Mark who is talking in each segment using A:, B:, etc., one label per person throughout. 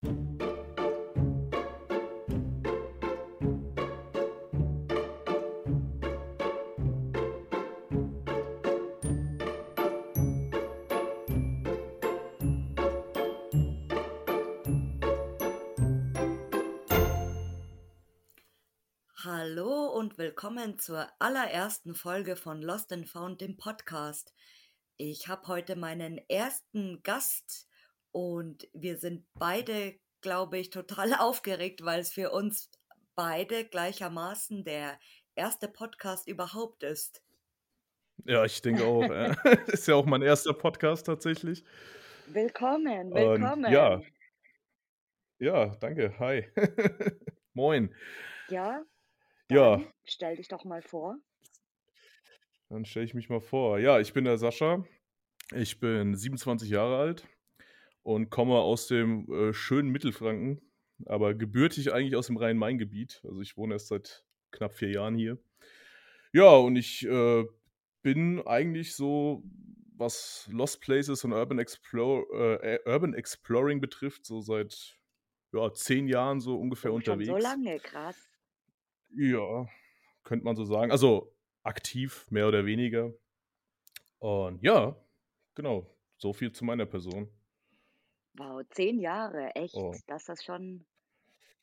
A: Hallo und willkommen zur allerersten Folge von Lost and Found, dem Podcast. Ich habe heute meinen ersten Gast und wir sind beide, glaube ich, total aufgeregt, weil es für uns beide gleichermaßen der erste Podcast überhaupt ist.
B: Ja, ich denke auch. Ja. ist ja auch mein erster Podcast tatsächlich.
A: Willkommen, willkommen. Und
B: ja. Ja, danke. Hi. Moin.
A: Ja,
B: ja.
A: stell dich doch mal vor.
B: Dann stelle ich mich mal vor. Ja, ich bin der Sascha. Ich bin 27 Jahre alt und komme aus dem äh, schönen Mittelfranken, aber gebürtig eigentlich aus dem Rhein-Main-Gebiet. Also ich wohne erst seit knapp vier Jahren hier. Ja, und ich äh, bin eigentlich so, was Lost Places und Urban, Explore, äh, Urban Exploring betrifft, so seit ja, zehn Jahren so ungefähr
A: Oh, schon
B: unterwegs.
A: so lange, krass.
B: Ja, könnte man so sagen. Also aktiv, mehr oder weniger. Und ja, genau, so viel zu meiner Person.
A: Wow, zehn Jahre, echt.
B: Oh.
A: Das ist schon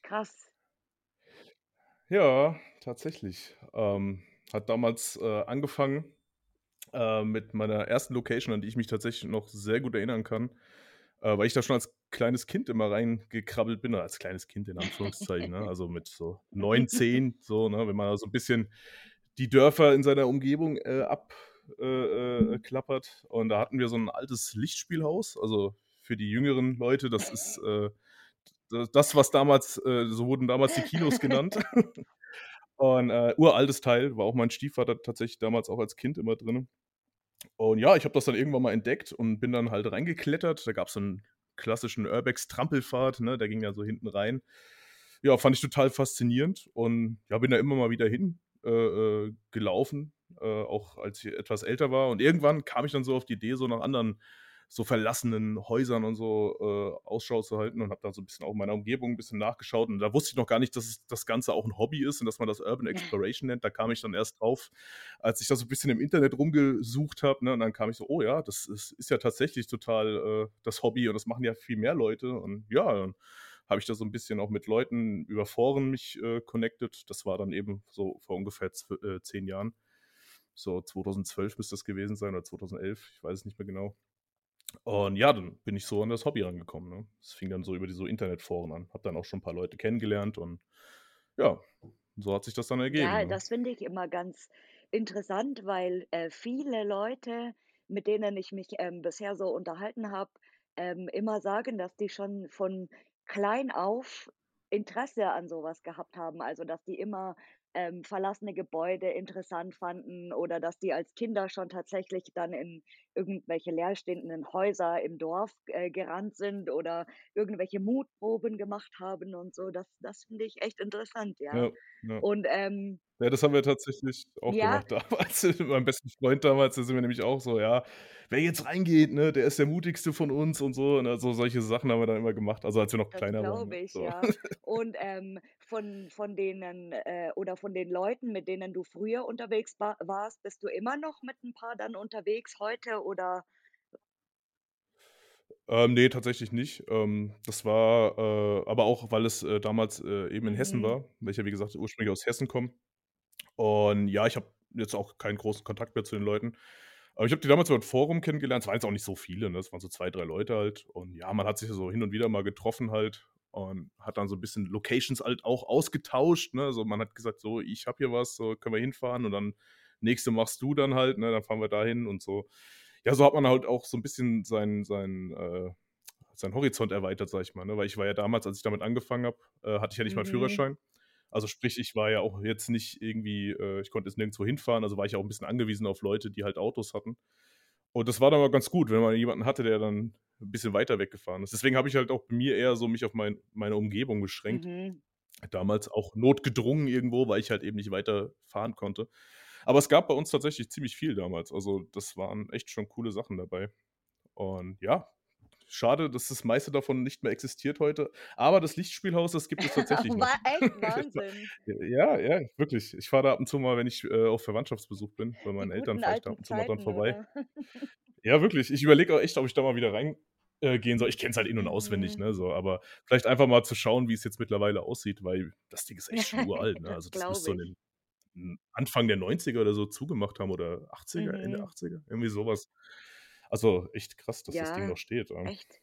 A: krass.
B: Ja, tatsächlich. Ähm, hat damals äh, angefangen äh, mit meiner ersten Location, an die ich mich tatsächlich noch sehr gut erinnern kann, äh, weil ich da schon als kleines Kind immer reingekrabbelt bin, oder als kleines Kind in Anführungszeichen, ne? also mit so neun, zehn, so, ne? wenn man so ein bisschen die Dörfer in seiner Umgebung äh, abklappert. Äh, und da hatten wir so ein altes Lichtspielhaus, also für die jüngeren Leute, das ist äh, das, was damals, äh, so wurden damals die Kinos genannt. Und äh, uraltes Teil, war auch mein Stiefvater tatsächlich damals auch als Kind immer drin. Und ja, ich habe das dann irgendwann mal entdeckt und bin dann halt reingeklettert. Da gab es so einen klassischen Urbex-Trampelfahrt, ne? der ging ja so hinten rein. Ja, fand ich total faszinierend und ja, bin da immer mal wieder hin äh, äh, gelaufen, äh, auch als ich etwas älter war. Und irgendwann kam ich dann so auf die Idee, so nach anderen so verlassenen Häusern und so äh, Ausschau zu halten und habe da so ein bisschen auch in meiner Umgebung ein bisschen nachgeschaut. Und da wusste ich noch gar nicht, dass es, das Ganze auch ein Hobby ist und dass man das Urban Exploration nennt. Da kam ich dann erst drauf, als ich da so ein bisschen im Internet rumgesucht habe. Ne? Und dann kam ich so, oh ja, das ist, ist ja tatsächlich total äh, das Hobby und das machen ja viel mehr Leute. Und ja, dann habe ich da so ein bisschen auch mit Leuten über Foren mich äh, connected. Das war dann eben so vor ungefähr äh, zehn Jahren. So 2012 müsste das gewesen sein oder 2011, ich weiß es nicht mehr genau. Und ja, dann bin ich so an das Hobby rangekommen. Ne? Es fing dann so über diese so Internetforen an. Hab dann auch schon ein paar Leute kennengelernt und ja, so hat sich das dann ergeben.
A: Ja,
B: ne?
A: das finde ich immer ganz interessant, weil äh, viele Leute, mit denen ich mich ähm, bisher so unterhalten habe, ähm, immer sagen, dass die schon von klein auf Interesse an sowas gehabt haben. Also, dass die immer ähm, verlassene Gebäude interessant fanden oder dass die als Kinder schon tatsächlich dann in irgendwelche leerstehenden Häuser im Dorf äh, gerannt sind oder irgendwelche Mutproben gemacht haben und so. Das, das finde ich echt interessant, ja.
B: Ja, ja.
A: Und ähm,
B: Ja, das haben wir tatsächlich auch
A: ja,
B: gemacht damals. Mit meinem besten Freund damals, da sind wir nämlich auch so, ja, wer jetzt reingeht, ne, der ist der mutigste von uns und so. Und also solche Sachen haben wir dann immer gemacht. Also als wir noch
A: das
B: kleiner waren.
A: glaube
B: Ne?
A: ich,
B: So.
A: ja. Und ähm, von, von denen äh, oder von den Leuten, mit denen du früher unterwegs wa warst, bist du immer noch mit ein paar dann unterwegs heute oder?
B: Ähm, nee, tatsächlich nicht. Ähm, das war äh, aber auch, weil es äh, damals äh, eben in Hessen
A: Mhm.
B: war, weil ich ja, wie gesagt, ursprünglich aus Hessen komme. Und ja, ich habe jetzt auch keinen großen Kontakt mehr zu den Leuten. Aber ich habe die damals über ein Forum kennengelernt. Es waren jetzt auch nicht so viele, ne? Es waren so zwei, drei Leute halt. Und ja, man hat sich so hin und wieder mal getroffen halt und hat dann so ein bisschen Locations halt auch ausgetauscht. Ne? Also man hat gesagt, so, ich habe hier was, so können wir hinfahren und dann nächste machst du dann halt, ne? Dann fahren wir dahin und so. Ja, so hat man halt auch so ein bisschen seinen sein, äh, seinen Horizont erweitert, sag ich mal. Ne? Weil ich war ja damals, als ich damit angefangen habe, äh, hatte ich ja nicht mal einen
A: Mhm.
B: Führerschein. Also sprich, ich war ja auch jetzt nicht irgendwie, äh, ich konnte jetzt nirgendwo hinfahren, also war ich auch ein bisschen angewiesen auf Leute, die halt Autos hatten. Und das war dann mal ganz gut, wenn man jemanden hatte, der dann ein bisschen weiter weggefahren ist. Deswegen habe ich halt auch bei mir eher so mich auf mein, meine Umgebung beschränkt.
A: Mhm.
B: Damals auch notgedrungen irgendwo, weil ich halt eben nicht weiter fahren konnte. Aber es gab bei uns tatsächlich ziemlich viel damals. Also das waren echt schon coole Sachen dabei. Und ja, schade, dass das meiste davon nicht mehr existiert heute. Aber das Lichtspielhaus, das gibt es tatsächlich noch.
A: Echt Wahnsinn.
B: Ja, ja, wirklich. Ich fahre da ab und zu mal, wenn ich, äh, auf Verwandtschaftsbesuch bin, bei meinen Eltern fahre ich da ab und zu mal dran
A: Zeiten,
B: vorbei. Ja, wirklich. Ich überlege auch echt, ob ich da mal wieder rein äh, gehen soll. Ich kenne es halt in und auswendig,
A: Mhm.
B: ne, so, aber vielleicht einfach mal zu schauen, wie es jetzt mittlerweile aussieht, weil das Ding ist echt schon uralt, ne?
A: Das
B: Also, das so
A: glaube
B: in
A: ich.
B: den hm, Anfang der 90er oder so zugemacht haben oder 80er, Ende
A: Mhm.
B: 80er, irgendwie so was. Also, echt krass, dass das Ding noch steht,
A: echt.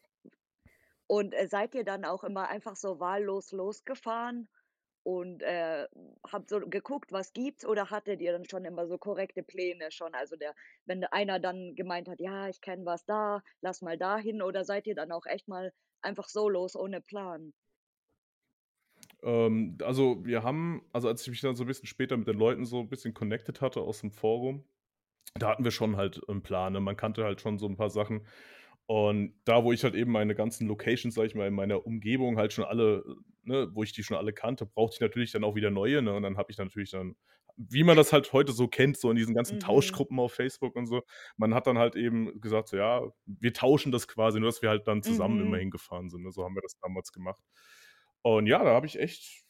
A: Und, äh, seid ihr dann auch immer einfach so wahllos losgefahren und, äh, habt so geguckt, was gibt's oder hattet ihr dann schon immer so korrekte Pläne schon? Also, der wenn einer dann gemeint hat: „Ja, ich kenne was da, lass mal dahin“, oder seid ihr dann auch echt mal einfach so los ohne Plan?
B: Ähm, also, wir haben also, als ich mich dann so 'n bisschen später mit den Leuten so 'n bisschen connected hatte aus'm Forum, da hatten wir schon halt 'n Plan, ne? Man kannte halt schon so 'n paar Sachen. Und da, wo ich halt eben meine ganzen Locations, sage ich mal, in meiner Umgebung halt schon alle ne, wo ich die schon alle kannte, brauchte ich natürlich dann auch wieder neue, ne? Und dann habe ich natürlich dann wie man das halt heute so kennt, so in diesen ganzen
A: Mhm.
B: Tauschgruppen auf Facebook und so. Man hat dann halt eben gesagt, so: „Ja, wir tauschen das quasi“, nur dass wir halt dann zusammen immer
A: Mhm.
B: hingefahren sind, ne? So haben wir das damals gemacht. Und ja, da habe ich echt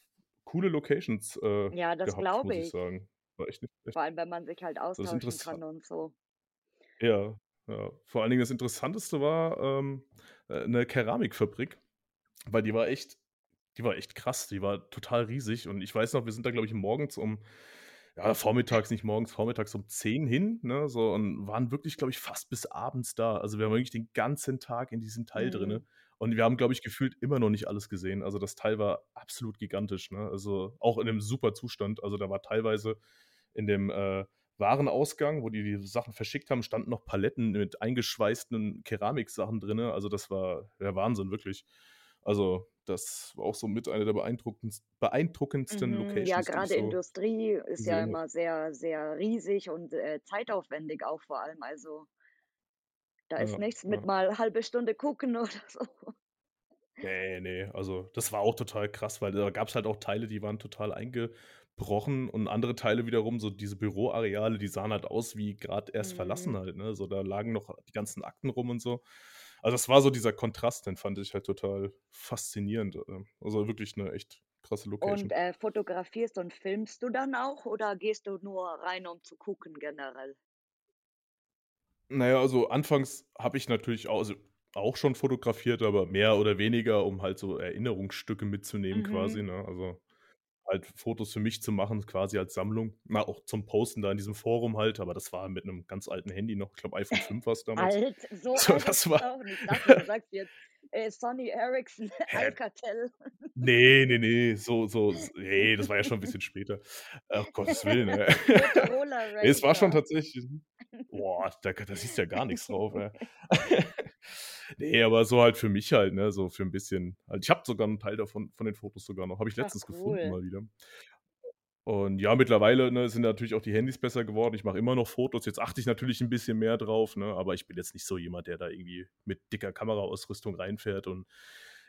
B: coole Locations, äh,
A: Ja, das glaube
B: ich
A: ich.
B: War echt nicht schlecht.
A: Vor allem, wenn man sich halt austauschen kann und so.
B: Ja, ja. Vor allen Dingen das Interessanteste war, ähm, äh, 'ne Keramikfabrik, weil die war echt die war echt krass. Die war total riesig und ich weiß noch, wir sind da, glaube ich, morgens um ja, vormittags, nicht morgens, vormittags um 10 hin, ne, so und waren wirklich, glaube ich, fast bis abends da. Also, wir waren wirklich den ganzen Tag in diesem Teil
A: Mhm.
B: drinne und wir haben, glaube ich, gefühlt immer noch nicht alles gesehen. Also, das Teil war absolut gigantisch, ne? Also, auch in 'nem super Zustand. Also, da war teilweise in dem, äh, Warenausgang, wo die die Sachen verschickt haben, standen noch Paletten mit eingeschweißten Keramiksachen drinne. Also, das war der Wahnsinn, wirklich. Also, das war auch so mit einer der beeindruckendst beeindruckendsten
A: Mhm, ja,
B: Locations, ich
A: grade
B: so
A: Industrie ist ja immer sehr, sehr riesig und, äh, zeitaufwendig auch vor allem. Also da ist
B: Ja,
A: nichts mit
B: ja.
A: mal halbe Stunde gucken oder so.
B: Ne, ne, also, das war auch total krass, weil da gab's halt auch Teile, die waren total eingebrochen und andere Teile wiederum, so diese Büroareale, die sahen halt aus wie grad erst verlassen
A: Mhm.
B: halt, ne? So, da lagen noch die ganzen Akten rum und so. Also, das war so dieser Kontrast, den fand ich halt total faszinierend, ähm. Also, wirklich 'ne echt krasse
A: Und,
B: Location.
A: äh, fotografierst und filmst du dann auch oder gehst du nur rein, um zu gucken generell?
B: Na ja, also, anfangs habe ich natürlich au also, auch schon fotografiert, aber mehr oder weniger, um halt so Erinnerungsstücke mitzunehmen quasi,
A: Mhm.
B: ne? Also, halt Fotos für mich zu machen, quasi als Sammlung. Na, auch zum Posten da in diesem Forum halt, aber das war mit 'nem ganz alten Handy noch. Ich glaube, iPhone 5 war's damals.
A: Alt? So
B: So,
A: alt
B: das
A: es
B: war
A: auch nicht. Sagst jetzt, äh, Sony Ericsson? Alcatel.
B: Ne, ne, ne, so so s ne, das war ja schon 'n bisschen später. Ach, Gottes Willen, Ne, es war schon tatsächlich boah, da da siehst du ja gar nix drauf, ey. Ne, aber so halt für mich halt, ne, so für 'n bisschen halt ich habe sogar 'n Teil davon von den Fotos sogar noch. Habe ich
A: Ach
B: letztens gefunden
A: cool.
B: mal wieder. Und ja, mittlerweile, ne, sind natürlich auch die Handys besser geworden. Ich mache immer noch Fotos. Jetzt achte ich natürlich 'n bisschen mehr drauf, ne, aber ich bin jetzt nicht so jemand, der da irgendwie mit dicker Kameraausrüstung reinfährt und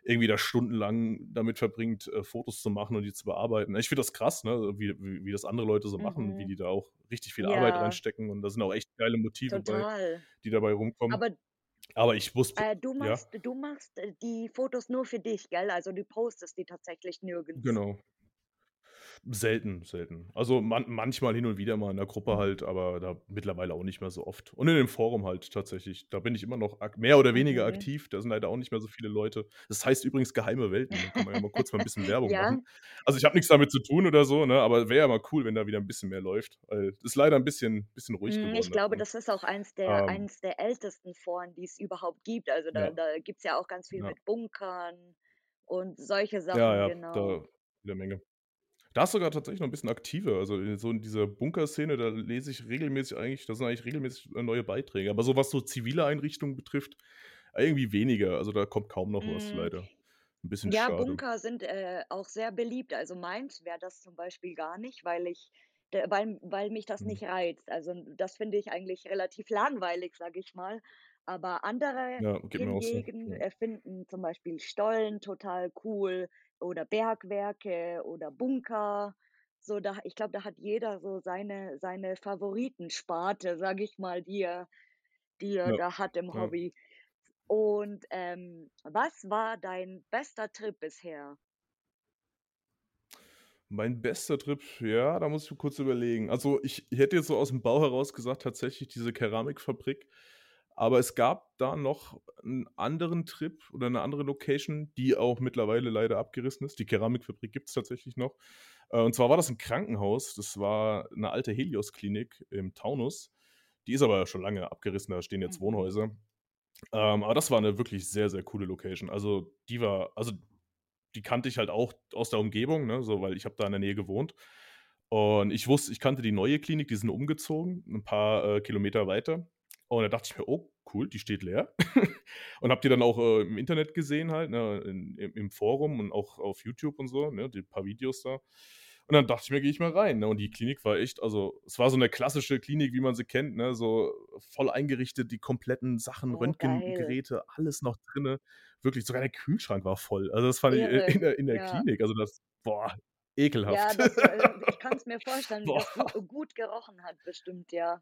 B: irgendwie da stundenlang damit verbringt, äh, Fotos zu machen und die zu bearbeiten. Ich finde das krass, ne, wie wie wie das andere Leute so machen, wie
A: Mhm.
B: die da auch richtig viel Arbeit
A: Ja.
B: reinstecken und da sind auch echt geile Motive bei, die dabei rumkommen.
A: Aber
B: Aber ich muss
A: äh, du
B: ja?
A: machst du machst, äh, die Fotos nur für dich, gell? Also, du postest die tatsächlich nirgends?
B: Genau. Selten, selten. Also, man manchmal hin und wieder mal in der Gruppe halt, aber da mittlerweile auch nicht mehr so oft. Und in dem Forum halt tatsächlich. Da bin ich immer noch mehr oder weniger
A: Mhm.
B: aktiv. Da sind leider auch nicht mehr so viele Leute. Das heißt übrigens „Geheime Welten“, da kann man ja mal kurz mal 'n bisschen Werbung
A: Ja.
B: machen. Also, ich habe nix damit zu tun oder so, ne, aber wäre ja mal cool, wenn da wieder 'n bisschen mehr läuft, weil ist leider 'n bisschen bisschen ruhig
A: Hm, ich
B: geworden da
A: glaube,
B: drin.
A: das ist auch eins der
B: Ähm
A: eins der ältesten Foren, die es überhaupt gibt. Also, da
B: Ja.
A: da gibt's ja auch ganz viel
B: Ja.
A: mit Bunkern und solche
B: Ja,
A: Sachen,
B: ja,
A: genau.
B: da jede Menge. Da ist sogar tatsächlich noch 'n bisschen aktiver. Also, äh, so in dieser Bunkerszene, da lese ich regelmäßig eigentlich da sind eigentlich regelmäßig, äh, neue Beiträge. Aber so was so zivile Einrichtungen betrifft, irgendwie weniger. Also, da kommt kaum noch was
A: Hm,
B: leider. 'N bisschen
A: ja,
B: schade.
A: Bunker sind, äh, auch sehr beliebt. Also, meins wäre das zum Beispiel gar nicht, weil ich weil weil mich das
B: Mhm.
A: nicht reizt. Also, das finde ich eigentlich relativ langweilig, sage ich mal. Aber andere
B: Ja, auch so,
A: hingegen,
B: ja.
A: finden zum Beispiel Stollen total cool oder Bergwerke oder Bunker. So, da ich glaube, da hat jeder so seine seine Favoritensparte, sage ich mal, die er die er
B: Ja,
A: da hat im
B: ja.
A: Hobby. Und, ähm, was war dein bester Trip bisher?
B: Mein bester Trip, ja, da muss ich kurz überlegen. Also, ich ich hätte jetzt so aus'm Bauch heraus gesagt, tatsächlich diese Keramikfabrik. Aber es gab da noch 'n anderen Trip oder 'ne andere Location, die auch mittlerweile leider abgerissen ist. Die Keramikfabrik gibt's tatsächlich noch. Äh, und zwar war das 'n Krankenhaus. Das war 'ne alte Helios-Klinik im Taunus. Die ist aber schon lange abgerissen, da stehen jetzt
A: Mhm.
B: Wohnhäuser. Ähm, aber das war 'ne wirklich sehr, sehr coole Location. Also, die war also, die kannte ich halt auch aus der Umgebung, ne, so, weil ich habe da in der Nähe gewohnt. Und ich wusste ich kannte die neue Klinik, die sind umgezogen, 'n paar, äh, Kilometer weiter. Und da dachte ich mir: „Oh, cool, die steht leer.“ Und habe die dann auch, äh, im Internet gesehen halt, ne, in im Forum und auch auf YouTube und so, ne, die paar Videos da. Und dann dachte ich mir: „Gehe ich mal rein“, ne? Und die Klinik war echt also, es war so 'ne klassische Klinik, wie man sie kennt, ne, so voll eingerichtet, die kompletten Sachen,
A: Oh, geil.
B: Röntgengeräte, alles noch drinnen. Wirklich, sogar der Kühlschrank war voll. Also, das fand ich
A: Irre,
B: in der in der
A: ja.
B: Klinik also, das boah,
A: Ja,
B: ekelhaft.
A: das äh, ich kann's mir vorstellen, wie das gu gut gerochen hat bestimmt, ja.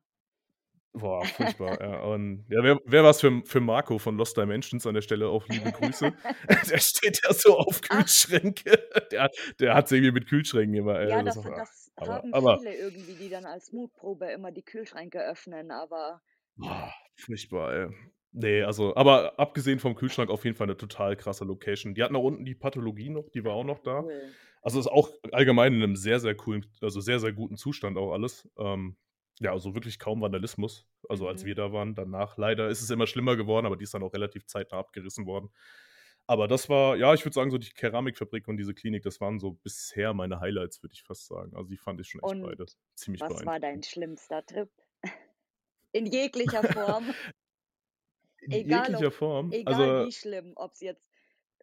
B: Boah, furchtbar, ja. Und ja, wäre wäre was für für Marco von Lost Dimensions an der Stelle auch liebe Grüße. Der steht ja so auf
A: Ach.
B: Kühlschränke. Der der hat's irgendwie mit Kühlschränken immer, ey,
A: Ja,
B: das
A: das
B: ach,
A: das
B: aber
A: haben
B: aber
A: viele irgendwie, die dann als Mutprobe immer die Kühlschränke öffnen, aber
B: Boah, furchtbar, ey. Ne, also aber abgesehen vom Kühlschrank auf jeden Fall 'ne total krasse Location. Die hatten auch unten die Pathologie noch, die war auch noch da.
A: Cool.
B: Also, ist auch allgemein in 'nem sehr, sehr coolen also, sehr, sehr guten Zustand auch alles. Ähm, ja, also, wirklich kaum Vandalismus, also, als
A: Mhm.
B: wir da waren. Danach leider ist es immer schlimmer geworden, aber die ist dann auch relativ zeitnah abgerissen worden. Aber das war ja, ich würde sagen, so die Keramikfabrik und diese Klinik, das waren so bisher meine Highlights, würde ich fast sagen. Also, die fand ich schon echt
A: Und
B: beide ziemlich
A: was war dein schlimmster Trip? In jeglicher Form.
B: In
A: Egal ob
B: jeglicher Form,
A: egal
B: also
A: wie schlimm, ob's jetzt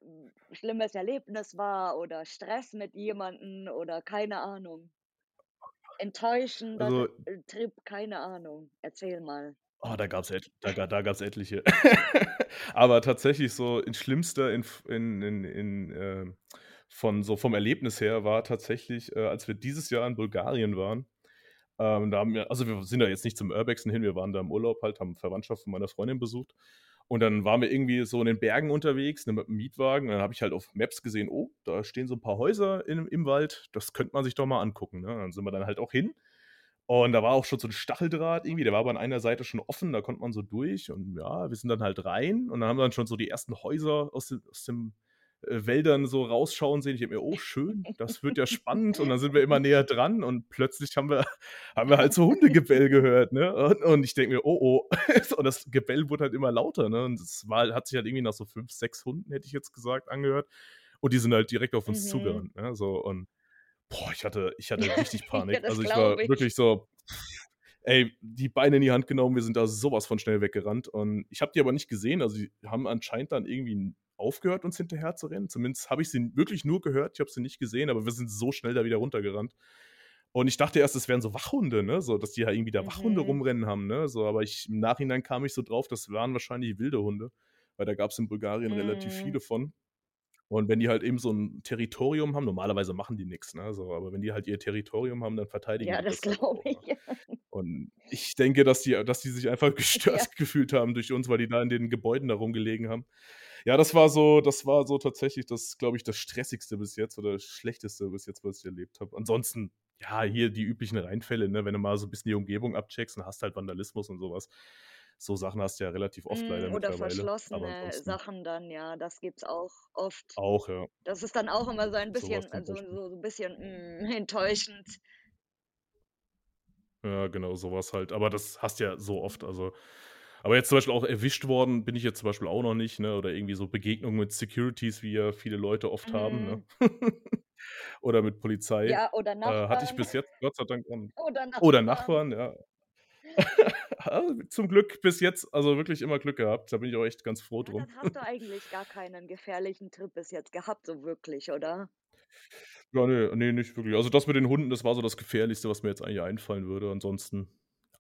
A: 'n schlimmes Erlebnis war oder Stress mit jemandem oder keine Ahnung. Enttäuschender
B: Also
A: äh, Trip, keine Ahnung. Erzähl mal.
B: Oh, da gab's et da da gab's etliche. Aber tatsächlich so in schlimmster in in in in, ähm von so vom Erlebnis her war tatsächlich, äh, als wir dieses Jahr in Bulgarien waren, ähm, da haben wir also, wir sind da jetzt nicht zum Urbexen hin, wir waren da im Urlaub halt, haben Verwandtschaft von meiner Freundin besucht. Und dann waren wir irgendwie so in den Bergen unterwegs, ne, mit'm Mietwagen. Und dann habe ich halt auf Maps gesehen: „Oh, da stehen so 'n paar Häuser in im Wald, das könnte man sich doch mal angucken“, ne? Dann sind wir dann halt auch hin. Und da war auch schon so 'n Stacheldraht irgendwie, der war aber an einer Seite schon offen, da konnte man so durch. Und ja, wir sind dann halt rein und dann haben wir dann schon so die ersten Häuser aus aus den, äh, Wäldern so rausschauen sehen. Ich denke mir: „Oh, schön, das wird ja spannend.“ Und dann sind wir immer näher dran und plötzlich haben wir haben wir halt so Hundegebell gehört, ne? Und und ich denke mir: „Oh, oh.“ Und das Gebell wurde halt immer lauter, ne? Und das war hat sich halt irgendwie nach so 5, 6 Hunden, hätte ich jetzt gesagt, angehört. Und die sind halt direkt auf uns
A: Mhm.
B: zugerannt, ne, so. Und boah, ich hatte ich hatte richtig
A: Ja,
B: Panik.
A: das
B: Also, ich war
A: ich.
B: wirklich so ey, die Beine in die Hand genommen, wir sind da so was von schnell weggerannt. Und ich habe die aber nicht gesehen. Also, die haben anscheinend dann irgendwie aufgehört, uns hinterherzurennen. Zumindest habe ich sie wirklich nur gehört, ich habe sie nicht gesehen, aber wir sind so schnell da wieder runtergerannt. Und ich dachte erst, es wären so Wachhunde, ne, so, dass die da irgendwie da Wachhunde
A: Mhm.
B: rumrennen haben, ne, so. Aber ich im Nachhinein kam ich so drauf, das waren wahrscheinlich wilde Hunde, weil da gab's in Bulgarien relativ
A: Mhm.
B: viele von. Und wenn die halt eben so 'n Territorium haben normalerweise machen die nix, ne, so, aber wenn die halt ihr Territorium haben, dann verteidigen
A: Ja,
B: die
A: das
B: das halt
A: glaube
B: ne?
A: ich.
B: Und ich denke, dass die dass die sich einfach
A: Ja.
B: gestört gefühlt haben durch uns, weil die da in den Gebäuden da rumgelegen haben. Ja, das war so das war so tatsächlich das, glaube ich, das Stressigste bis jetzt oder Schlechteste bis jetzt, was ich erlebt habe. Ansonsten, ja, hier die üblichen Reinfälle, ne, wenn du mal so 'n bisschen die Umgebung abcheckst und hast halt Vandalismus und so was. So Sachen hast du ja relativ oft leider
A: Hm, oder verschlossene Sachen dann, ja, das gibt's auch oft.
B: Auch, ja.
A: Das ist dann auch immer so ein bisschen
B: zum
A: so
B: Beispiel.
A: so so 'n bisschen, hm, enttäuschend.
B: Ja, genau, so was halt. Aber das hast du ja so oft, also aber jetzt zum Beispiel auch erwischt worden bin ich jetzt zum Beispiel auch noch nicht, ne, oder irgendwie so Begegnungen mit Securities, wie ja viele Leute oft haben, ne?
A: Mhm.
B: Oder mit Polizei.
A: Ja, oder
B: Äh, hatte ich
A: Nachbarn.
B: bis jetzt Gott sei Dank noch nicht.
A: Oder
B: Oder
A: Nachbarn.
B: Nachbarn, ja. Ah, zum Glück bis jetzt also, wirklich immer Glück gehabt. Da bin ich auch echt ganz froh
A: Ja,
B: drum.
A: dann hast du eigentlich gar keinen gefährlichen Trip bis jetzt gehabt, so wirklich, oder?
B: Ja, ne, ne, nicht wirklich. Also, das mit den Hunden, das war so das Gefährlichste, was mir jetzt eigentlich einfallen würde. Ansonsten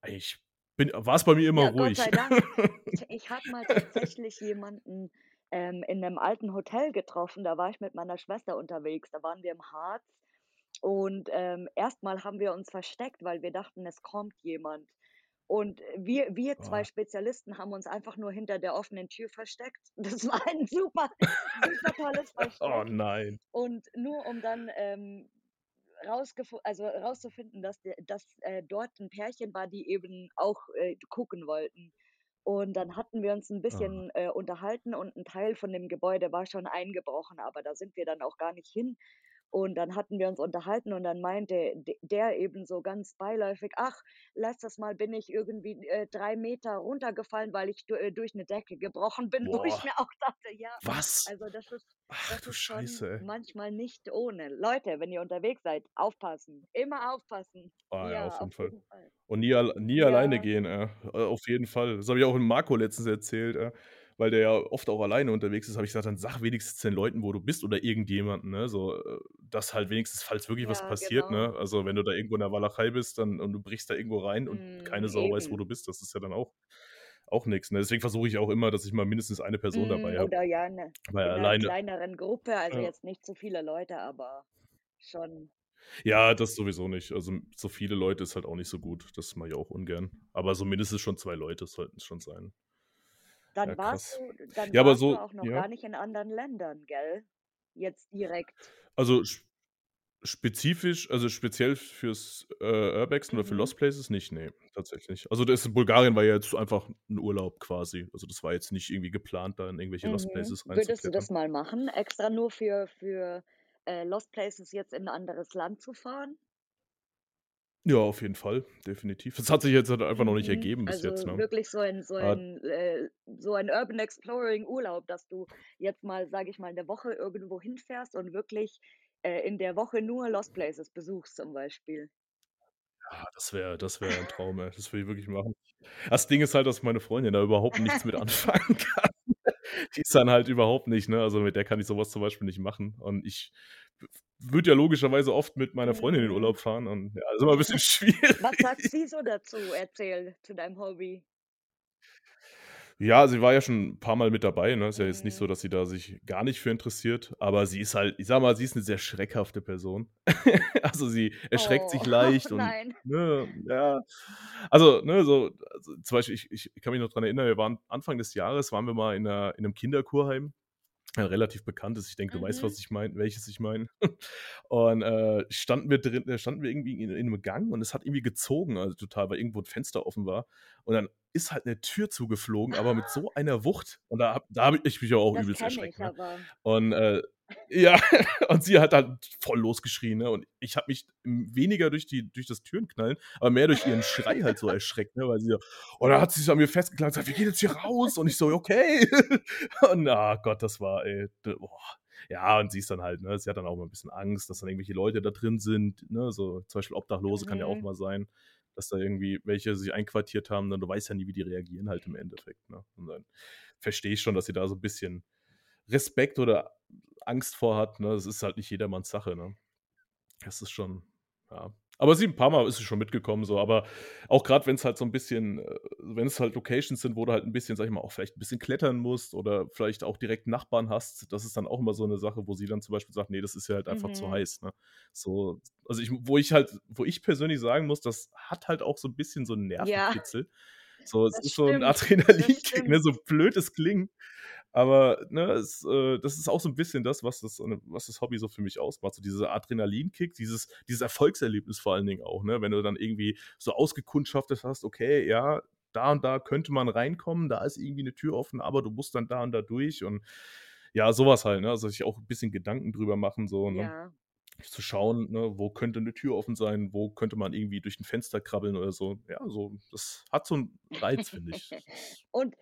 B: eigentlich bin war's bei mir immer
A: Ja, Gott
B: ruhig.
A: sei Dank. Ich ich habe mal tatsächlich jemanden, ähm, in 'nem alten Hotel getroffen, da war ich mit meiner Schwester unterwegs, da waren wir im Harz. Und, ähm, erst mal haben wir uns versteckt, weil wir dachten, es kommt jemand. Und wir wir 2
B: Oh.
A: Spezialisten haben uns einfach nur hinter der offenen Tür versteckt. Das war ein super super tolles
B: Oh
A: Versteck.
B: nein.
A: Und nur um dann, ähm, also rauszufinden, dass dass, äh, dort 'n Pärchen war, die eben auch, äh, gucken wollten. Und dann hatten wir uns 'n
B: Ah.
A: bisschen, äh, unterhalten und 'n Teil von dem Gebäude war schon eingebrochen, aber da sind wir dann auch gar nicht hin. Und dann hatten wir uns unterhalten und dann meinte der eben so ganz beiläufig: „Ach, letztes Mal bin ich irgendwie, äh, 3 Meter runtergefallen, weil ich äh, durch 'ne Decke gebrochen bin“, wo ich
B: Boah.
A: mir auch dachte: „Ja,
B: Was?
A: also das ist
B: Ach
A: das
B: du
A: ist
B: Scheiße,
A: manchmal nicht ohne.“ Leute, wenn ihr unterwegs seid, aufpassen, immer aufpassen.
B: Ah ja,
A: Ja,
B: auf
A: auf
B: jeden Fall.
A: jeden Fall.
B: Und nie nie alleine
A: Ja.
B: gehen, äh, auf jeden Fall. Das habe ich auch dem Marco letztens erzählt, äh, weil der ja oft auch alleine unterwegs ist, habe ich gesagt: „Dann sag wenigstens den Leuten, wo du bist oder irgendjemanden, ne, so, äh, dass halt wenigstens, falls wirklich was
A: Ja,
B: passiert, ne?
A: genau.
B: Also, wenn du da irgendwo in der Walachei bist, dann und du brichst da irgendwo rein und keine
A: Mhm,
B: Sau weiß, wo
A: eben.
B: du bist, das ist ja dann auch auch nix, ne? Deswegen versuche ich auch immer, dass ich mal mindestens eine Person
A: Mhm,
B: dabei habe,
A: oder ja, 'ne
B: weil
A: in
B: alleine
A: kleineren Gruppe, also
B: Ja.
A: jetzt nicht zu viele Leute, aber schon
B: Ja, das sowieso nicht. Also, so viele Leute ist halt auch nicht so gut. Das mache ich auch ungern. Aber so mindestens schon 2 Leute sollten's schon sein. Ja,
A: Dann warst
B: krass.
A: du dann
B: Ja, aber
A: warst du
B: so
A: auch noch
B: ja?
A: gar nicht in anderen Ländern, gell? Jetzt direkt.
B: Also, sp spezifisch also speziell fürs, äh, Urbexen oder für
A: Mhm.
B: Lost Places nicht, ne, tatsächlich. Also, das in Bulgarien war ja jetzt einfach 'n Urlaub quasi. Also, das war jetzt nicht irgendwie geplant, da in irgendwelche Lost
A: Mhm.
B: Places
A: Würdest du
B: reinzuklettern.
A: das mal machen, extra nur für für, äh, Lost Places jetzt in 'n anderes Land zu fahren?
B: Ja, auf jeden Fall, definitiv. Das hat sich jetzt halt einfach noch nicht
A: Mhm.
B: ergeben bis jetzt,
A: Also
B: ne?
A: wirklich so ein so
B: Ah
A: ein äh, so ein Urban Exploring Urlaub, dass du jetzt mal, sage ich mal, 'ne Woche irgendwo hinfährst und wirklich, äh, in der Woche nur Lost Places besuchst zum Beispiel.
B: Ja, das wäre das wäre 'n Traum, ey. Das will ich wirklich machen. Das Ding ist halt, dass meine Freundin da überhaupt nichts mit anfangen kann. Die ist dann halt überhaupt nicht, ne also mit der kann ich so was zum Beispiel nicht machen. Und ich würde ja logischerweise oft mit meiner Freundin in den. Urlaub fahren und ja, ist immer 'n bisschen
A: Was sagt
B: schwierig.
A: sie so dazu? Erzähl, zu deinem Hobby.
B: Ja, sie war ja schon 'n paarmal mit dabei, ne? Ist ja jetzt nicht so,
A: Mhm.
B: dass sie da sich gar nicht für interessiert, aber sie ist halt ich sage mal, sie ist 'ne sehr schreckhafte Person. Also, sie erschreckt
A: Oh,
B: sich leicht und
A: nein.
B: ne, ja. Also, ne, so also zum Beispiel, ich ich kann mich noch dran erinnern, wir waren Anfang des Jahres waren wir mal in 'ner in 'nem Kinderkurheim, relativ bekanntes. Ich denke, du weißt,
A: Mhm.
B: was ich meine welches ich meine. Und, äh, standen wir drin äh, standen wir irgendwie in in 'nem Gang und es hat irgendwie gezogen, also total, weil irgendwo 'n Fenster offen war. Und dann ist halt 'ne Tür zugeflogen, aber mit
A: Ah.
B: so einer Wucht. Und da habe da habe ich mich auch
A: Das
B: übelst erschreckt, ne? Und, äh ja, und sie hat halt voll losgeschrien, ne? Und ich habe mich, weniger durch die durch das Türenknallen, aber mehr durch ihren Schrei halt so erschreckt, ne, weil sie so und dann hat sie sich an mir festgeklammert und gesagt: „Wir gehen jetzt hier raus!“ Und ich so: „Okay.“ Und, ah Gott, das war, ey, boah. Ja, und sie ist dann halt ne, sie hat dann auch mal 'n bisschen Angst, dass dann irgendwelche Leute da drin sind, ne, so zum Beispiel Obdachlose, kann ja auch
A: Mhm.
B: mal sein, dass da irgendwie welche sich einquartiert haben, ne? Du weißt ja nie, wie die reagieren halt im Endeffekt, ne? Und dann verstehe ich schon, dass sie da so 'n bisschen Respekt oder Angst vor hat, ne? Das ist halt nicht jedermanns Sache, ne? Das ist schon ja. Aber sie 'n paarmal ist sie schon mitgekommen so, aber auch grad, wenn's halt so 'n bisschen äh, wenn's halt Locations sind, wo du halt 'n bisschen, sage ich mal, auch vielleicht 'n bisschen klettern musst oder vielleicht auch direkt Nachbarn hast, das ist dann auch immer so 'ne Sache, wo sie dann zum Beispiel sagt: „Ne, das ist ihr halt einfach zu
A: Mhm.
B: heiß“, ne? So also ich wo ich halt wo ich persönlich sagen muss, das hat halt auch so 'n bisschen so 'n
A: Ja,
B: Nervenkitzel. So, es
A: das
B: ist so
A: stimmt, das
B: Adrenalinkick, ne, so blöd es klingt. Aber, ne, es äh, das ist auch so 'n bisschen das, was das, äh was das Hobby so für mich ausmacht, so dieser Adrenalinkick, dieses dieses Erfolgserlebnis vor allen Dingen auch, ne? Wenn du dann irgendwie so ausgekundschaftet hast: „Okay, ja, da und da könnte man reinkommen, da ist irgendwie 'ne Tür offen, aber du musst dann da und da durch.“ Und ja, so was halt, ne? Also, sich auch 'n bisschen Gedanken drüber machen so, ne?
A: Ja.
B: Zu schauen, ne, wo könnte 'ne Tür offen sein, wo könnte man irgendwie durch 'n Fenster krabbeln oder so. Ja, so das hat so 'n Reiz, finde ich.
A: Und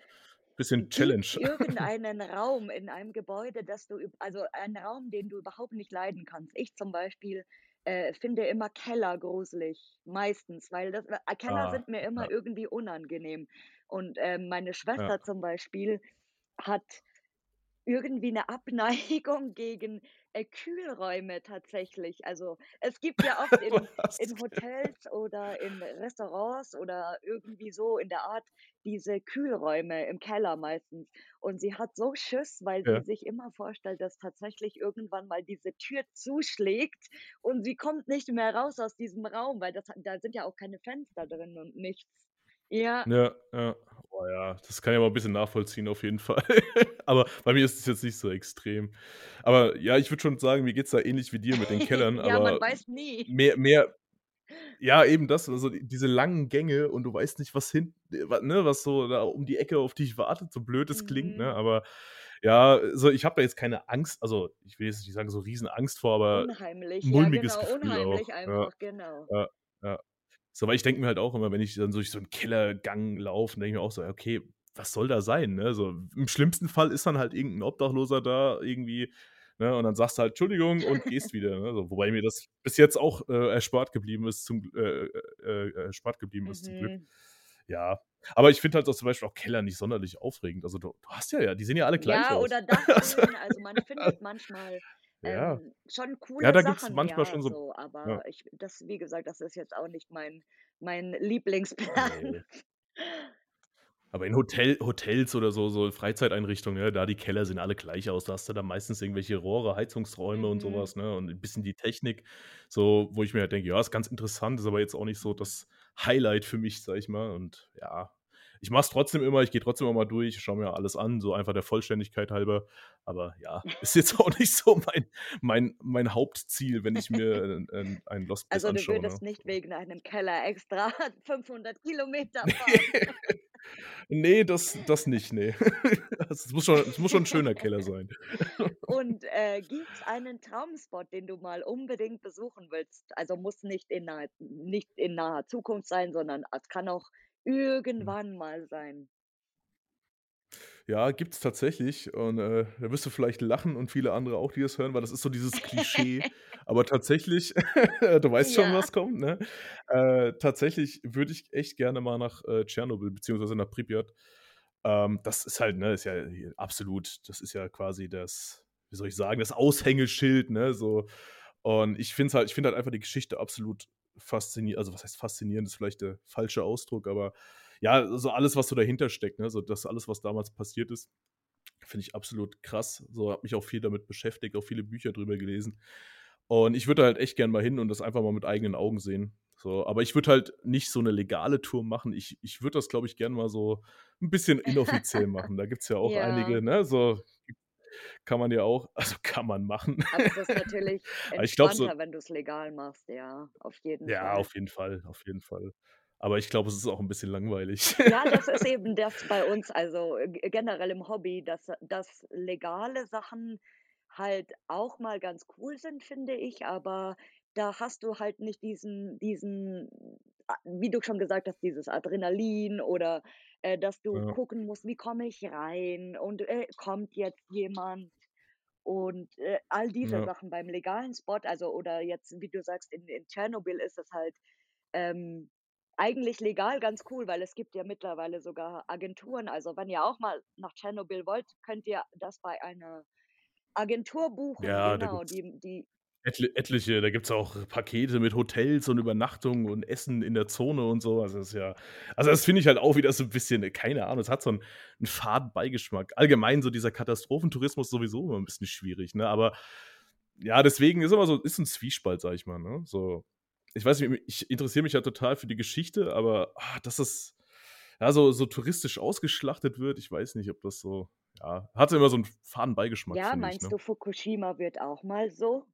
B: bisschen Challenge.
A: irgendeinen Raum in einem Gebäude, das du also einen Raum, den du überhaupt nicht leiden kannst? Ich zum Beispiel, äh, finde immer Keller gruselig, meistens, weil das äh, Keller
B: Ah,
A: sind mir
B: ja.
A: immer irgendwie unangenehm. Und, ähm, meine
B: Ja.
A: Schwester zum Beispiel hat irgendwie 'ne Abneigung gegen, äh, Kühlräume tatsächlich. Also, es gibt ja oft in in Hotels oder in Restaurants oder irgendwie so in der Art diese Kühlräume im Keller meistens. Und sie hat so Schiss, weil sie
B: Ja.
A: sich immer vorstellt, dass tatsächlich irgendwann mal diese Tür zuschlägt und sie kommt nicht mehr raus aus diesem Raum, weil das da sind ja auch keine Fenster drin und nichts. Ja.
B: Ja, ja. Oh ja, das kann ich aber 'n bisschen nachvollziehen auf jeden Fall. Aber bei mir ist es jetzt nicht so extrem. Aber ja, ich würde schon sagen, mir geht's da ähnlich wie dir mit den Kellern,
A: Ja, man
B: aber
A: weiß nie.
B: mehr mehr ja, eben das, also diese langen Gänge und du weißt nicht, was hin ne, was so da um die Ecke auf dich wartet, so blöd es klingt, ne?
A: Mhm.
B: Aber ja, so ich habe da jetzt keine Angst, also, ich will jetzt nicht sagen, so Riesenangst vor, aber
A: Unheimlich, ja
B: mulmiges
A: genau,
B: Gefühl auch.
A: unheimlich
B: Ja,
A: einfach, genau.
B: ja, ja. So, weil ich denke mir halt auch immer, wenn ich dann durch so 'n Kellergang laufe, denke ich mir auch so: „Ja, okay, was soll da sein“, ne? So, im schlimmsten Fall ist dann halt irgend 'n Obdachloser da irgendwie, ne, und dann sagst du halt: „Entschuldigung“ und gehst wieder, ne? So, wobei mir das bis jetzt auch, äh, erspart geblieben ist zum Gl äh, äh, äh, erspart geblieben ist zum Glück.
A: Mhm.
B: Ja, aber ich finde halt auch zum Beispiel auch Keller nicht sonderlich aufregend. Also, du du hast ja ja die sehen ja alle gleich
A: Ja,
B: aus.
A: oder
B: Also
A: Dachrinne, also, man findet manchmal,
B: Ja.
A: ähm, schon
B: Ja,
A: coole
B: da gibt's
A: Sachen,
B: manchmal
A: ja,
B: schon so
A: so,
B: ja.
A: aber ich das wie gesagt, das ist jetzt auch nicht mein mein Lieblingsplan.
B: Ne. Aber in Hotel Hotels oder so so Freizeiteinrichtungen, ne, da die Keller sehen alle gleich aus. Da hast du dann meistens irgendwelche Rohre, Heizungsräume und
A: Mhm.
B: was, ne, und 'n bisschen die Technik, so, wo ich mir halt denke: „Ja, ist ganz interessant“, ist aber jetzt auch nicht so das Highlight für mich, sage ich mal. Und ja, ich mache es trotzdem immer, ich gehe trotzdem immer mal durch, schaue mir alles an, so einfach der Vollständigkeit halber. Aber ja, ist jetzt auch nicht so mein mein mein Hauptziel, wenn ich mir 'n 'n einen Lost Place
A: Also, du
B: anschaue, ne?
A: würdest nicht
B: So.
A: wegen einem Keller extra 500 Kilometer
B: Ne.
A: fahren?
B: Ne, das das nicht, ne. Es muss schon es muss schon 'n schöner Keller sein.
A: Und, äh, gibt's einen Traumspot, den du mal unbedingt besuchen willst? Also, muss nicht in naher nicht in naher Zukunft sein, sondern es kann auch. Irgendwann mal sein.
B: Ja, gibt's tatsächlich und, äh, da wirst du vielleicht lachen und viele andere auch, die das hören, weil das ist so dieses Klischee. Aber tatsächlich du weißt schon,
A: Ja.
B: was kommt, ne? Äh, tatsächlich würde ich echt gerne mal nach, äh, Tschernobyl beziehungsweise nach Pripjat. Ähm, das ist halt, ne ist ja hier absolut das ist ja quasi das wie soll ich sagen, das Aushängeschild, ne, so. Und ich finde es halt ich finde halt einfach die Geschichte absolut faszini also, was heißt faszinierend, ist vielleicht der falsche Ausdruck, aber ja, so alles, was so dahinter steckt, ne, so das alles, was damals passiert ist, finde ich absolut krass. So, habe mich auch viel damit beschäftigt, auch viele Bücher drüber gelesen. Und ich würde halt echt gern mal hin und das einfach mal mit eigenen Augen sehen. So, aber ich würde halt nicht so 'ne legale Tour machen. Ich ich würde das, glaube ich, gern mal so 'n bisschen inoffiziell machen. Da gibt's ja auch
A: Ja.
B: einige, ne, so kann man ja auch also, kann man machen.
A: Aber es ist natürlich
B: glaube so
A: entspannter, wenn du's legal machst, ja, auf jeden
B: Ja,
A: Fall.
B: auf jeden Fall, auf jeden Fall. Aber ich glaube, es ist auch 'n bisschen langweilig.
A: Ja, das ist eben das bei uns, also, g generell im Hobby, dass dass legale Sachen halt auch mal ganz cool sind, finde ich, aber da hast du halt nicht diesen diesen wie du schon gesagt hast, dieses Adrenalin oder, äh, dass du
B: Ja.
A: gucken musst: „Wie komme ich rein und, äh, kommt jetzt jemand?“ Und, äh, all diese
B: Ja.
A: Sachen beim legalen Spot, also oder jetzt, wie du sagst, in in Tschernobyl ist es halt, ähm, eigentlich legal ganz cool, weil es gibt ja mittlerweile sogar Agenturen. Also, wenn ihr auch mal nach Tschernobyl wollt, könnt ihr das bei einer Agentur buchen,
B: Ja,
A: genau, die die
B: etli etliche da gibt's auch Pakete mit Hotels und Übernachtung und Essen in der Zone und so. Also, das ist ja also, das finde ich halt auch wieder so 'n bisschen keine Ahnung, es hat so 'n 'n faden Beigeschmack. Allgemein so dieser Katastrophentourismus sowieso immer 'n bisschen schwierig, ne? Aber ja, deswegen ist immer so ist 'n Zwiespalt, sage ich mal, ne? So, ich weiß nicht, ich interessiere mich ja total für die Geschichte, aber, ah, dass das, ja, so so touristisch ausgeschlachtet wird, ich weiß nicht, ob das so ja, hat immer so 'n faden Beigeschmack,
A: Ja,
B: finde ich,
A: meinst
B: ne?
A: du, Fukushima wird auch mal so?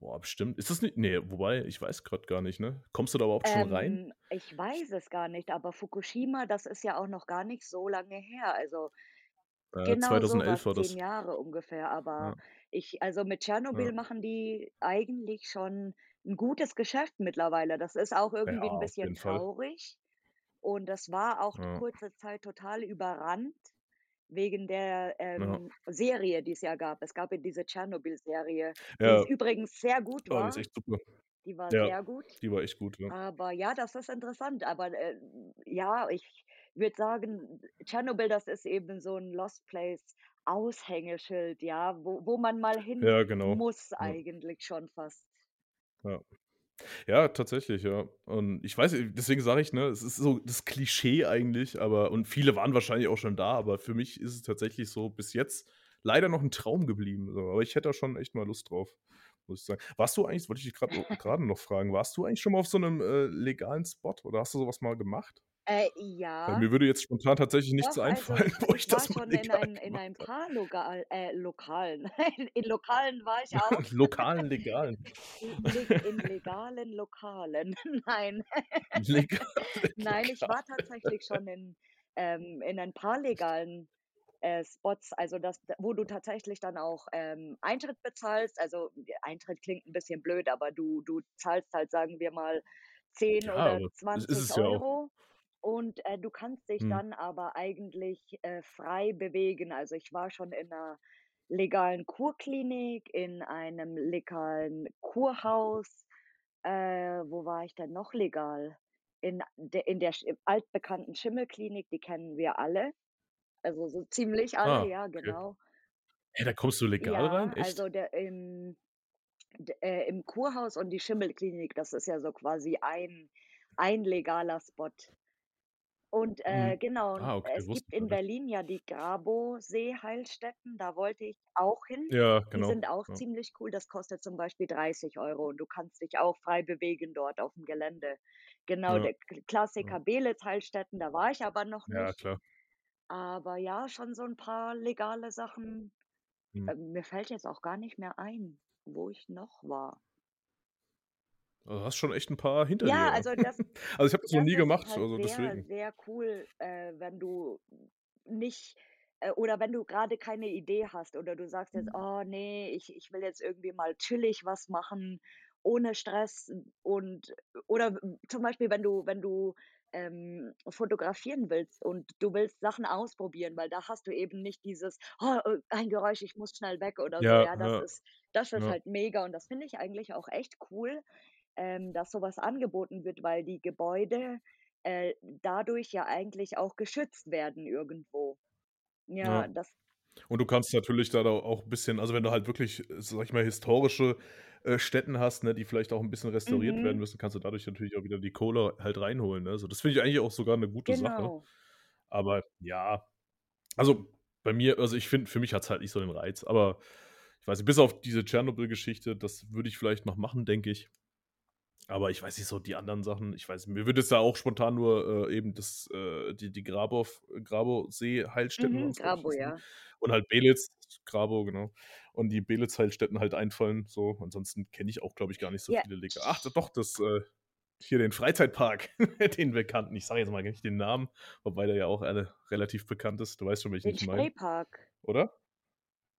B: Boah, bestimmt. Ist das nicht ne, wobei, ich weiß grad gar nicht, ne? Kommst du da überhaupt schon rein?
A: Ähm, ich weiß es gar nicht, aber Fukushima, das ist ja auch noch gar nicht so lange her. Also,
B: Äh,
A: genau so
B: 2011
A: was,
B: war
A: 10
B: das.
A: Jahre ungefähr. Aber
B: Ja.
A: ich also, mit Tschernobyl
B: Ja.
A: machen die eigentlich schon 'n gutes Geschäft mittlerweile. Das ist auch
B: Ja,
A: irgendwie 'n
B: auf
A: bisschen
B: jeden Fall.
A: traurig und das war auch
B: Ja.
A: kurze Zeit total überrannt wegen der,
B: Ja.
A: ähm, Serie, die es ja gab. Es gab ja diese Tschernobyl-Serie, die
B: Ja.
A: übrigens sehr gut
B: Oh, die ist
A: war.
B: echt super.
A: Die war
B: Ja,
A: sehr gut.
B: die war echt gut, ja.
A: Aber ja, das ist interessant. Aber, äh, ja, ich würde sagen, Tschernobyl, das ist eben so 'n Lost Place Aushängeschild, ja, wo wo man mal hin
B: Ja, genau.
A: muss
B: Ja.
A: eigentlich schon fast.
B: Ja. Ja, tatsächlich, ja. Und ich weiß nicht deswegen sage ich, ne, es ist so das Klischee eigentlich, aber und viele waren wahrscheinlich auch schon da, aber für mich ist es tatsächlich so bis jetzt leider noch 'n Traum geblieben, so. Aber ich hätte da schon echt mal Lust drauf. muss ich sagen. Warst du eigentlich wollte ich dich grade noch fragen, warst du eigentlich schon mal auf so 'nem, äh, legalen Spot oder hast du so was mal gemacht?
A: Äh,
B: Weil
A: ja.
B: mir würde jetzt spontan tatsächlich nichts
A: Doch, also
B: einfallen,
A: ich
B: wo
A: ich
B: ich
A: war
B: das mal
A: schon in
B: legal
A: ein in ein paar Logal äh, Lokalen. In Lokalen war ich auch.
B: Lokalen, legalen.
A: In legalen Lokalen. Nein.
B: Legale
A: Nein, ich war tatsächlich schon in ähm, in ein paar legalen, äh, Spots, also das wo du tatsächlich dann auch, ähm, Eintritt bezahlst. Also, Eintritt klingt 'n bisschen blöd, aber du du zahlst halt, sagen wir mal, 10
B: Ja,
A: oder
B: aber es ist
A: 20
B: es ja.
A: Euro und, äh, du kannst dich
B: Mhm.
A: dann aber eigentlich, äh, frei bewegen. Also, ich war schon in 'ner legalen Kurklinik, in einem legalen Kurhaus. Äh, wo war ich denn noch legal? In de in der altbekannten Schimmelklinik, die kennen wir alle. Also, so ziemlich alle,
B: Ah,
A: ja,
B: okay.
A: genau.
B: Hä, da kommst du legal rein,
A: Ja,
B: echt?
A: also der im d äh, im Kurhaus und die Schimmelklinik, das ist ja so quasi ein ein legaler Spot. Und, äh,
B: Mhm.
A: genau,
B: Ah, okay,
A: es
B: wusste
A: gibt
B: gar
A: in
B: nicht.
A: Berlin ja die Grabowsee-Heilstätten, da wollte ich auch hin.
B: Ja,
A: Die
B: genau,
A: sind auch
B: ja.
A: ziemlich cool. Das kostet zum Beispiel 30 € und du kannst dich auch frei bewegen dort auf'm Gelände. Genau,
B: Ja.
A: der Kl
B: Ja.
A: Klassiker Beelitz-Heilstätten, da war ich aber noch
B: Ja,
A: nicht.
B: klar.
A: Aber ja, schon so 'n paar legale Sachen.
B: Mhm.
A: Ähm, mir fällt jetzt auch gar nicht mehr ein, wo ich noch war.
B: Also, du hast schon echt 'n paar hinter
A: Ja,
B: dir,
A: also das
B: Also, ich habe das noch
A: das
B: nie
A: ist
B: gemacht,
A: halt
B: also
A: sehr,
B: deswegen.
A: sehr cool, äh, wenn du nicht äh, oder wenn du grade keine Idee hast oder du sagst jetzt: „Oh ne, ich ich will jetzt irgendwie mal chillig was machen, ohne Stress.“ Und oder zum Beispiel, wenn du wenn du, ähm, fotografieren willst und du willst Sachen ausprobieren, weil da hast du eben nicht dieses: „Oh, äh, ein Geräusch, ich muss schnell weg“ oder so,
B: Ja,
A: ja? Das
B: ja,
A: ist das ist
B: ja.
A: halt mega und das finde ich eigentlich auch echt cool, ähm, dass so was angeboten wird, weil die Gebäude, äh, dadurch ja eigentlich auch geschützt werden irgendwo. Ja,
B: Ja.
A: das
B: Und du kannst natürlich da auch bisschen also, wenn du halt wirklich, sage ich mal, historische, äh, Stätten hast, ne, die vielleicht auch 'n bisschen restauriert werden
A: Mhm.
B: müssen, kannst du dadurch natürlich auch wieder die Kohle halt reinholen, ne? Also, das finde ich eigentlich auch sogar 'ne gute Sache.
A: Genau.
B: Aber ja, also, bei mir also, ich finde, für mich hat's halt nicht so den Reiz, aber ich weiß nicht, bis auf diese Tschernobyl-Geschichte, das würde ich vielleicht noch machen, denke ich. Aber ich weiß nicht, so die anderen Sachen ich weiß mir würde jetzt da auch spontan nur, äh, eben das äh, die die
A: Mhm,
B: waren's, glaube ich,
A: Grabo,
B: hießen die.
A: ja.
B: Und halt Belitz, Grabow, genau. Und die Belitz-Heilstätten halt einfallen so. Ansonsten kenne ich auch, glaube ich, gar nicht so
A: Ja.
B: viele lega ach, doch, das, äh hier den Freizeitpark, den bekannten. Ich sage jetzt mal nicht den Namen, wobei der ja auch, äh, relativ bekannt ist. Du weißt schon, welchen
A: Den
B: ich meine,
A: Spreepark.
B: oder?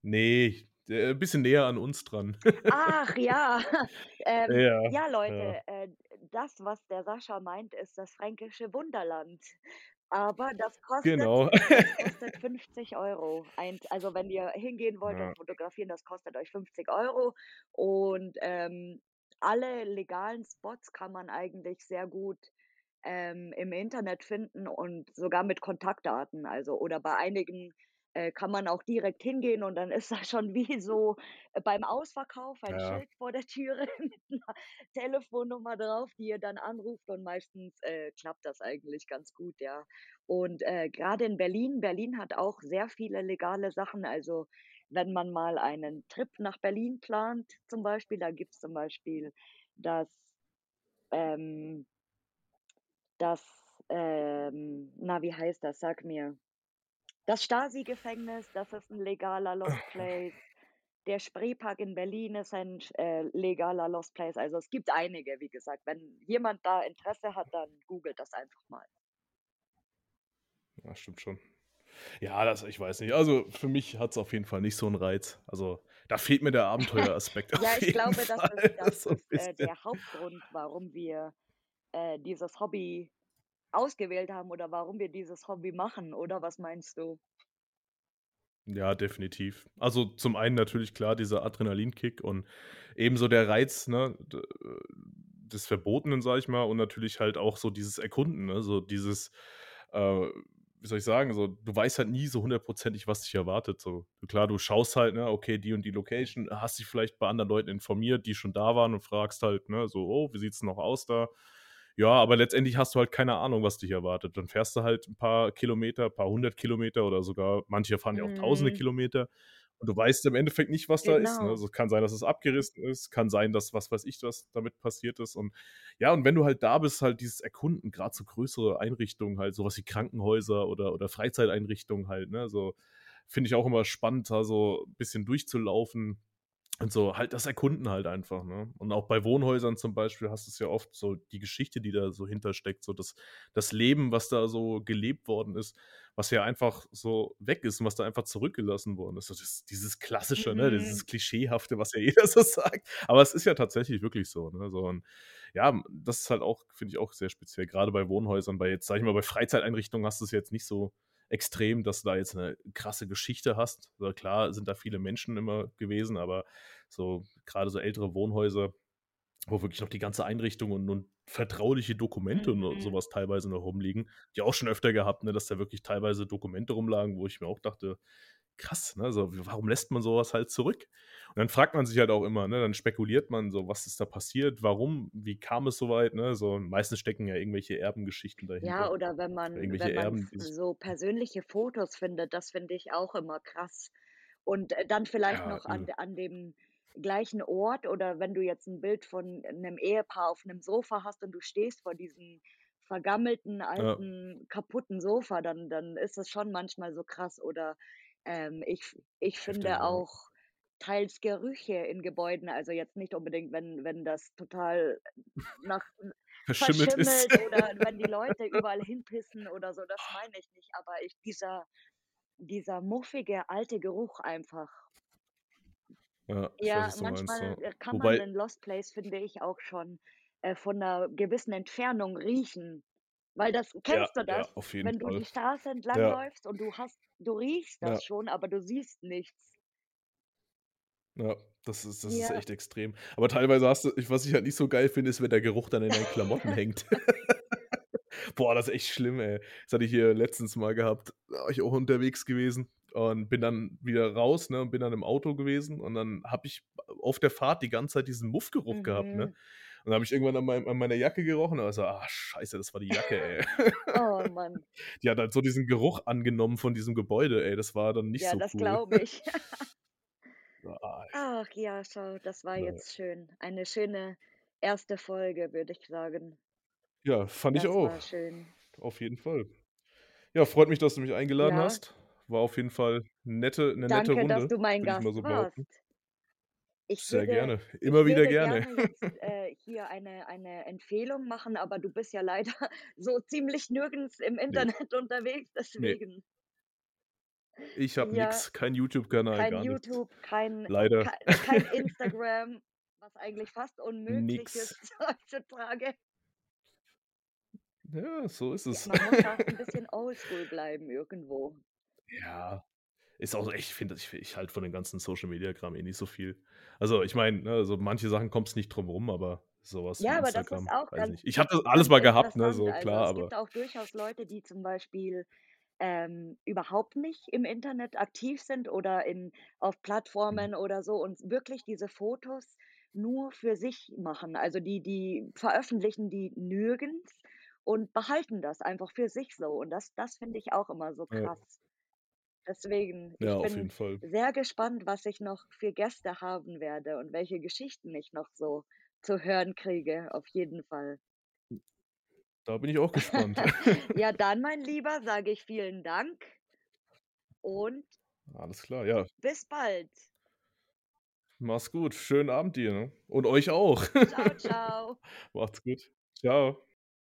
B: Ne, der bisschen näher an uns dran.
A: Ach ja, ähm,
B: Ja,
A: ja,
B: ja.
A: Leute, äh, das, was der Sascha meint, ist das fränkische Wunderland. Aber das kostet
B: Genau.
A: das kostet 50 € Eint also, wenn ihr hingehen wollt und
B: Ja.
A: fotografieren, das kostet euch 50 € und, ähm, alle legalen Spots kann man eigentlich sehr gut, ähm, im Internet finden und sogar mit Kontaktdaten. Also oder bei einigen, äh, kann man auch direkt hingehen und dann ist da schon wie so beim Ausverkauf ein
B: Ja.
A: Schild vor der Türe mit 'ner Telefonnummer drauf, die ihr dann anruft und meistens, äh, klappt das eigentlich ganz gut, ja. Und, äh, grade in Berlin Berlin hat auch sehr viele legale Sachen. Also, wenn man mal einen Trip nach Berlin plant zum Beispiel, da gibt's zum Beispiel das, ähm das, ähm na, wie heißt das? Sag mir. Das Stasi-Gefängnis, das ist 'n legaler Lost Place. Der Spreepark in Berlin ist ein äh, legaler Lost Place. Also, es gibt einige, wie gesagt. Wenn jemand da Interesse hat, dann googelt das einfach mal.
B: Ja, stimmt schon. Ja, das ich weiß nicht. Also, für mich hat's auf jeden Fall nicht so 'n Reiz. Also, da fehlt mir der Abenteueraspekt
A: Ja, ich glaube, das ist
B: Fall
A: das
B: so 'n
A: ist, äh, der Hauptgrund, warum wir, äh, dieses Hobby ausgewählt haben oder warum wir dieses Hobby machen, oder was meinst du?
B: Ja, definitiv. Also, zum einen natürlich klar dieser Adrenalinkick und ebenso der Reiz, ne, äh, des Verbotenen, sage ich mal, und natürlich halt auch so dieses Erkunden, ne? So dieses, äh, wie soll ich sagen, so, du weißt halt nie so hundertprozentig, was dich erwartet so. Klar, du schaust halt, ne, okay, die und die Location, hast dich vielleicht bei anderen Leuten informiert, die schon da waren und fragst halt, ne, so: „Oh, wie sieht's noch aus da?“ Ja, aber letztendlich hast du halt keine Ahnung, was dich erwartet. Dann fährst du halt 'n paar Kilometer, paar 100 Kilometer oder sogar manche fahren ja auch tausende
A: Mhm.
B: Kilometer Und du weißt im Endeffekt nicht, was da ist, ne?
A: Genau.
B: Also, kann sein, dass es abgerissen ist, kann sein, dass was weiß ich was damit passiert ist und ja, und wenn du halt da bist, halt dieses Erkunden, grad so größere Einrichtungen halt, so was wie Krankenhäuser oder oder Freizeiteinrichtungen halt, ne? So, finde ich auch immer spannend, da so bisschen durchzulaufen und so halt das Erkunden halt einfach, ne? Und auch bei Wohnhäusern zum Beispiel hast du's ja oft so die Geschichte, die da so hintersteckt, so das das Leben, was da so gelebt worden ist, was ja einfach so weg ist und was da einfach zurückgelassen worden ist. Das ist dieses Klassische, ne,
A: Mhm.
B: dieses Klischeehafte, was ja jeder so sagt. Aber es ist ja tatsächlich wirklich so, ne? So und ja, das ist halt auch finde ich auch sehr speziell, grade bei Wohnhäusern. Bei jetzt, sage ich mal, bei Freizeiteinrichtungen hast du's jetzt nicht so extrem, dass du da jetzt 'ne krasse Geschichte hast. So, klar sind da viele Menschen immer gewesen, aber so grade so ältere Wohnhäuser, wo wirklich noch die ganze Einrichtung und und vertrauliche Dokumente und
A: Mhm.
B: was teilweise noch rumliegen. Die auch schon öfter gehabt, ne, dass da wirklich teilweise Dokumente rumlagen, wo ich mir auch dachte: „Krass, ne, so, warum lässt man so was halt zurück?“ Und dann fragt man sich halt auch immer, ne dann spekuliert man so: „Was ist da passiert? Warum? Wie kam es so weit?“, ne? So, meistens stecken ja irgendwelche Erbengeschichten
A: Ja,
B: dahinter.
A: oder wenn
B: Oder
A: man
B: irgendwelche
A: wenn man
B: Erben,
A: so persönliche Fotos findet, das finde ich auch immer krass. Und, äh, dann vielleicht
B: Ja,
A: noch an de an dem gleichen Ort oder wenn du jetzt 'n Bild von 'nem Ehepaar auf 'nem Sofa hast und du stehst vor diesem vergammelten,
B: Ja.
A: alten, kaputten Sofa, dann dann ist das schon manchmal so krass. Oder, ähm, ich ich finde auch teils Gerüche in Gebäuden, also jetzt nicht unbedingt, wenn wenn das total nach
B: Verschimmelt ist.
A: verschimmelt oder wenn die Leute überall hinpissen oder so, das meine ich nicht, aber ich dieser dieser muffige, alte Geruch einfach.
B: Ja, weiß,
A: Ja,
B: meinst,
A: manchmal,
B: ja.
A: äh, kann man
B: Wobei
A: 'nen Lost Place, finde ich, auch schon, äh, von 'ner gewissen Entfernung riechen. Weil das
B: Ja,
A: kennst du
B: ja,
A: das,
B: auf jeden
A: wenn du
B: Fall.
A: die Straße
B: Ja.
A: entlangläufst und du hast du riechst
B: Ja.
A: das schon, aber du siehst nichts?
B: Ja, das ist das ist
A: Ja.
B: echt extrem. Aber teilweise hast du ich was ich halt nicht so geil finde, ist, wenn der Geruch dann in deinen Klamotten hängt. Boah, das ist echt schlimm, ey. Das hatte ich hier letztens mal gehabt. Da war ich auch unterwegs gewesen und bin dann wieder raus, ne, und bin dann im Auto gewesen und dann habe ich auf der Fahrt die ganze Zeit diesen Muffgeruch gehabt, ne? Und dann habe ich irgendwann an meinem an meiner Jacke gerochen und war so: „Ah, scheiße, das war die Jacke, ey.“
A: Oh, Mann.
B: Die hat halt so diesen Geruch angenommen von diesem Gebäude, ey. Das war dann nicht
A: Ja,
B: so
A: das
B: cool.
A: glaube ich.
B: Ah, ich
A: Ach ja, schau, das war
B: ja.
A: jetzt schön. Eine schöne 1. Folge, würde ich sagen.
B: Ja, fand ich
A: Das
B: auch.
A: war schön.
B: Auf jeden Fall. Ja, freut mich, dass du mich eingeladen
A: Ja.
B: hast. War auf jeden Fall nette 'ne nette
A: Danke, dass
B: Runde,
A: du mein
B: ich
A: Gast
B: so
A: warst. Ich
B: Sehr
A: würde
B: gerne.
A: ich
B: Immer wieder
A: würde
B: gerne.
A: gerne jetzt, äh, hier eine eine Empfehlung machen, aber du bist ja leider so ziemlich nirgends im
B: Ne.
A: Internet unterwegs,
B: Ne.
A: deswegen.
B: Ich habe
A: Ja.
B: nix, kein YouTube-Kanal,
A: Kein
B: gar nichts.
A: YouTube, kein
B: Leider.
A: kei kein Instagram, was eigentlich fast unmöglich
B: Nix.
A: ist heutzutage.
B: Ja, so ist
A: Ja,
B: es.
A: man muss fast 'n bisschen oldschool bleiben irgendwo.
B: Ja, ist auch echt ich finde ich ich halte von dem ganzen Social-Media-Kram eh nicht so viel. Also, ich meine, ne, so manche Sachen kommst nicht drum rum, aber so was wie
A: Ja, aber das ist
B: Instagram,
A: auch
B: weiß
A: ganz
B: nicht. Ich hatte alles
A: ganz
B: mal gehabt, ne, so
A: Also,
B: klar,
A: es
B: aber
A: gibt auch durchaus Leute, die zum Beispiel, ähm, überhaupt nicht im Internet aktiv sind oder in auf
B: Mhm.
A: Plattformen oder so und wirklich diese Fotos nur für sich machen. Also, die die veröffentlichen die nirgends und behalten das einfach für sich so. Und das das finde ich auch immer so krass. Deswegen,
B: Ja,
A: ich
B: auf
A: bin
B: jeden Fall.
A: sehr gespannt, was ich noch für Gäste haben werde und welche Geschichten ich noch so zu hören kriege, auf jeden Fall.
B: Da bin ich auch gespannt.
A: Ja, dann, mein Lieber, sage ich vielen Dank und
B: Alles klar, ja.
A: bis bald.
B: Mach's gut. Schönen Abend dir, ne? Und euch auch.
A: Tschau, tschau.
B: Macht's gut. Tschau.